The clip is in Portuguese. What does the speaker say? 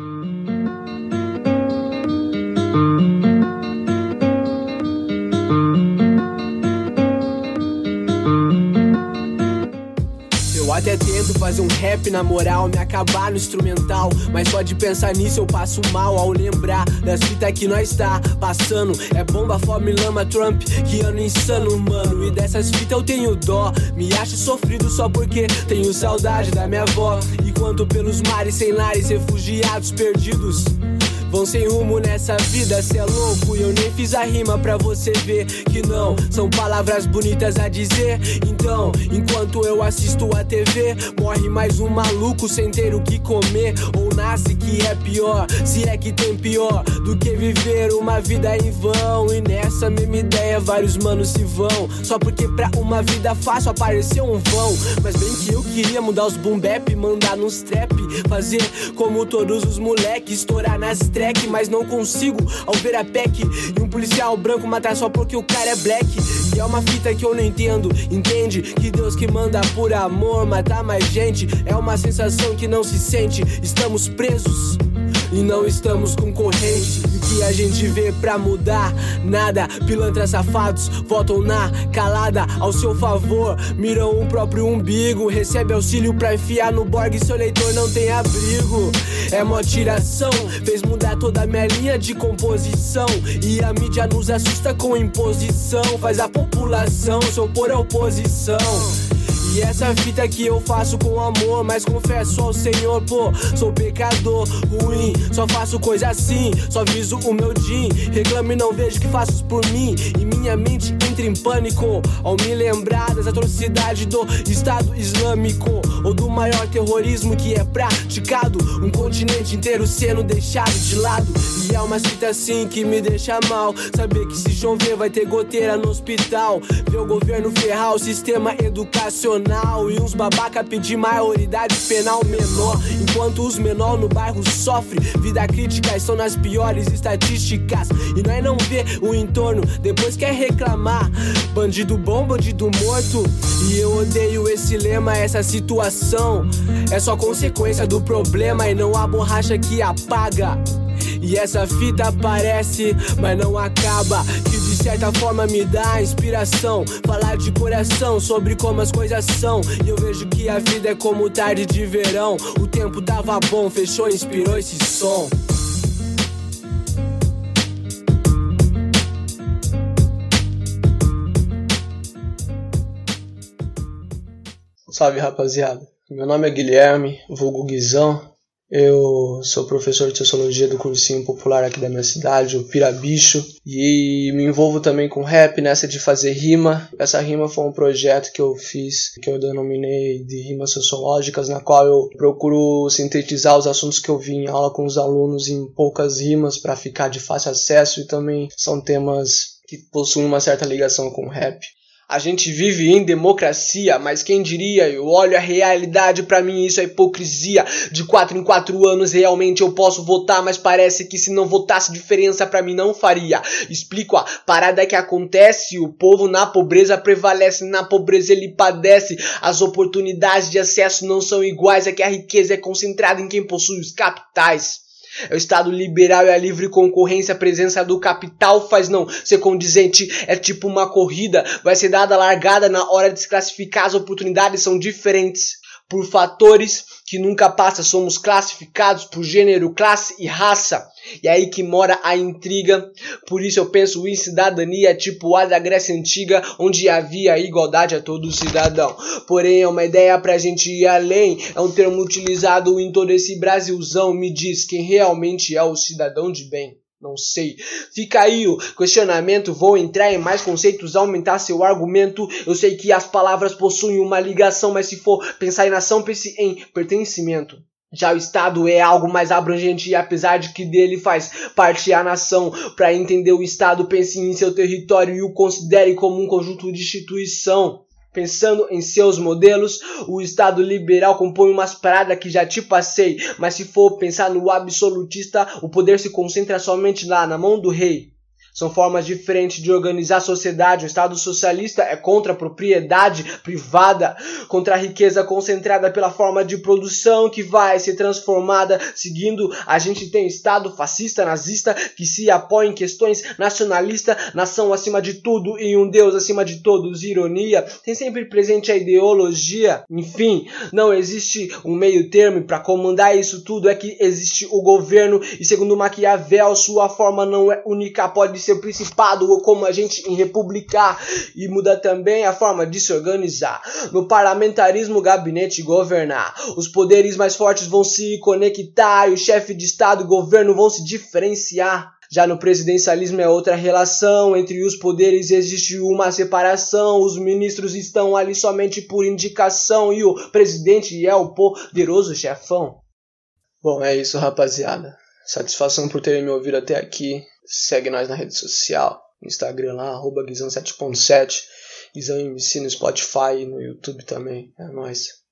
Thank you. Até tento fazer um rap na moral, me acabar no instrumental. Mas só de pensar nisso eu passo mal ao lembrar das fitas que nós tá passando. É bomba, fome, lama, Trump, que ano insano, mano. E dessas fitas eu tenho dó. Me acho sofrido só porque tenho saudade da minha avó. Enquanto pelos mares sem lares, refugiados perdidos. Vão sem rumo nessa vida, cê é louco. E eu nem fiz a rima pra você ver que não são palavras bonitas a dizer. Então, enquanto eu assisto a TV, morre mais um maluco sem ter o que comer. Ou nasce que é pior, se é que tem pior do que viver uma vida em vão. E nessa mesma ideia, vários manos se vão. Só porque pra uma vida fácil apareceu um vão. Mas bem que eu queria mudar os boom bap, mandar nos trap. Fazer como todos os moleques, estourar nas trap track, mas não consigo ao ver a PEC e um policial branco matar só porque o cara é black. E é uma fita que eu não entendo, entende? Que Deus que manda por amor matar mais gente é uma sensação que não se sente. Estamos presos e não estamos concorrentes. Que a gente vê pra mudar? Nada. Pilantras safados votam na calada ao seu favor. Miram o próprio umbigo. Recebe auxílio pra enfiar no borg. Seu leitor não tem abrigo. É mó tiração. Fez mudar toda a minha linha de composição. E a mídia nos assusta com imposição. Faz a população se opor à oposição. E essa fita que eu faço com amor, mas confesso ao Senhor, pô, sou pecador ruim, só faço coisa assim, só viso o meu din. Reclame, não vejo que faço por mim, e minha mente entra em pânico ao me lembrar das atrocidades do Estado Islâmico ou do maior terrorismo que é praticado, um continente inteiro sendo deixado de lado. E é uma cita assim que me deixa mal, saber que se chover vai ter goteira no hospital, ver o governo ferrar o sistema educacional e uns babaca pedir maioridade penal menor. Enquanto os menor no bairro sofrem, vida crítica estão nas piores estatísticas. E nós não vê o entorno, depois quer reclamar. Bandido bom, bandido morto. E eu odeio esse lema, essa situação. É só consequência do problema e não a borracha que apaga. E essa fita aparece, mas não acaba. Que de certa forma me dá inspiração. Falar de coração sobre como as coisas são. E eu vejo que a vida é como tarde de verão. O tempo tava bom, fechou, inspirou esse som. Salve rapaziada, meu nome é Guilherme, vulgo Guizão, eu sou professor de sociologia do cursinho popular aqui da minha cidade, o Pirabicho, e me envolvo também com rap, nessa de fazer rima. Essa rima foi um projeto que eu fiz, que eu denominei de rimas sociológicas, na qual eu procuro sintetizar os assuntos que eu vi em aula com os alunos em poucas rimas para ficar de fácil acesso e também são temas que possuem uma certa ligação com rap. A gente vive em democracia, mas quem diria? Eu olho a realidade, para mim isso é hipocrisia. De quatro em quatro anos realmente eu posso votar, mas parece que se não votasse diferença para mim não faria. Explico a parada que acontece, o povo na pobreza prevalece, na pobreza ele padece. As oportunidades de acesso não são iguais, é que a riqueza é concentrada em quem possui os capitais. É o Estado liberal e a livre concorrência, a presença do capital faz não ser condizente. É tipo uma corrida, vai ser dada largada na hora de se classificar, as oportunidades são diferentes por fatores que nunca passa, somos classificados por gênero, classe e raça. E é aí que mora a intriga. Por isso eu penso em cidadania tipo a da Grécia Antiga, onde havia igualdade a todo cidadão. Porém, é uma ideia pra gente ir além. É um termo utilizado em todo esse Brasilzão. Me diz quem realmente é o cidadão de bem. Não sei. Fica aí o questionamento. Vou entrar em mais conceitos, aumentar seu argumento. Eu sei que as palavras possuem uma ligação, mas se for pensar em nação, pense em pertencimento. Já o Estado é algo mais abrangente e apesar de que dele faz parte a nação, para entender o Estado, pense em seu território e o considere como um conjunto de instituição. Pensando em seus modelos, o Estado liberal compõe umas paradas que já te passei, mas se for pensar no absolutista, o poder se concentra somente lá na mão do rei. São formas diferentes de organizar a sociedade. O Estado socialista é contra a propriedade privada, contra a riqueza concentrada pela forma de produção que vai ser transformada seguindo. A gente tem Estado fascista, nazista, que se apoia em questões nacionalistas, nação acima de tudo e um Deus acima de todos. Ironia. Tem sempre presente a ideologia. Enfim, não existe um meio termo para comandar isso tudo. É que existe o governo e, segundo Maquiavel, sua forma não é única, pode ser principado ou como a gente em republicar e muda também a forma de se organizar. No parlamentarismo, gabinete governar. Os poderes mais fortes vão se conectar e o chefe de estado e governo vão se diferenciar. Já no presidencialismo é outra relação, entre os poderes existe uma separação, os ministros estão ali somente por indicação e o presidente é o poderoso chefão. Bom, é isso, rapaziada. Satisfação por terem me ouvido até aqui. Segue nós na rede social, Instagram lá, arroba Guizão7.7, Guizão MC no Spotify e no YouTube também. É nóis.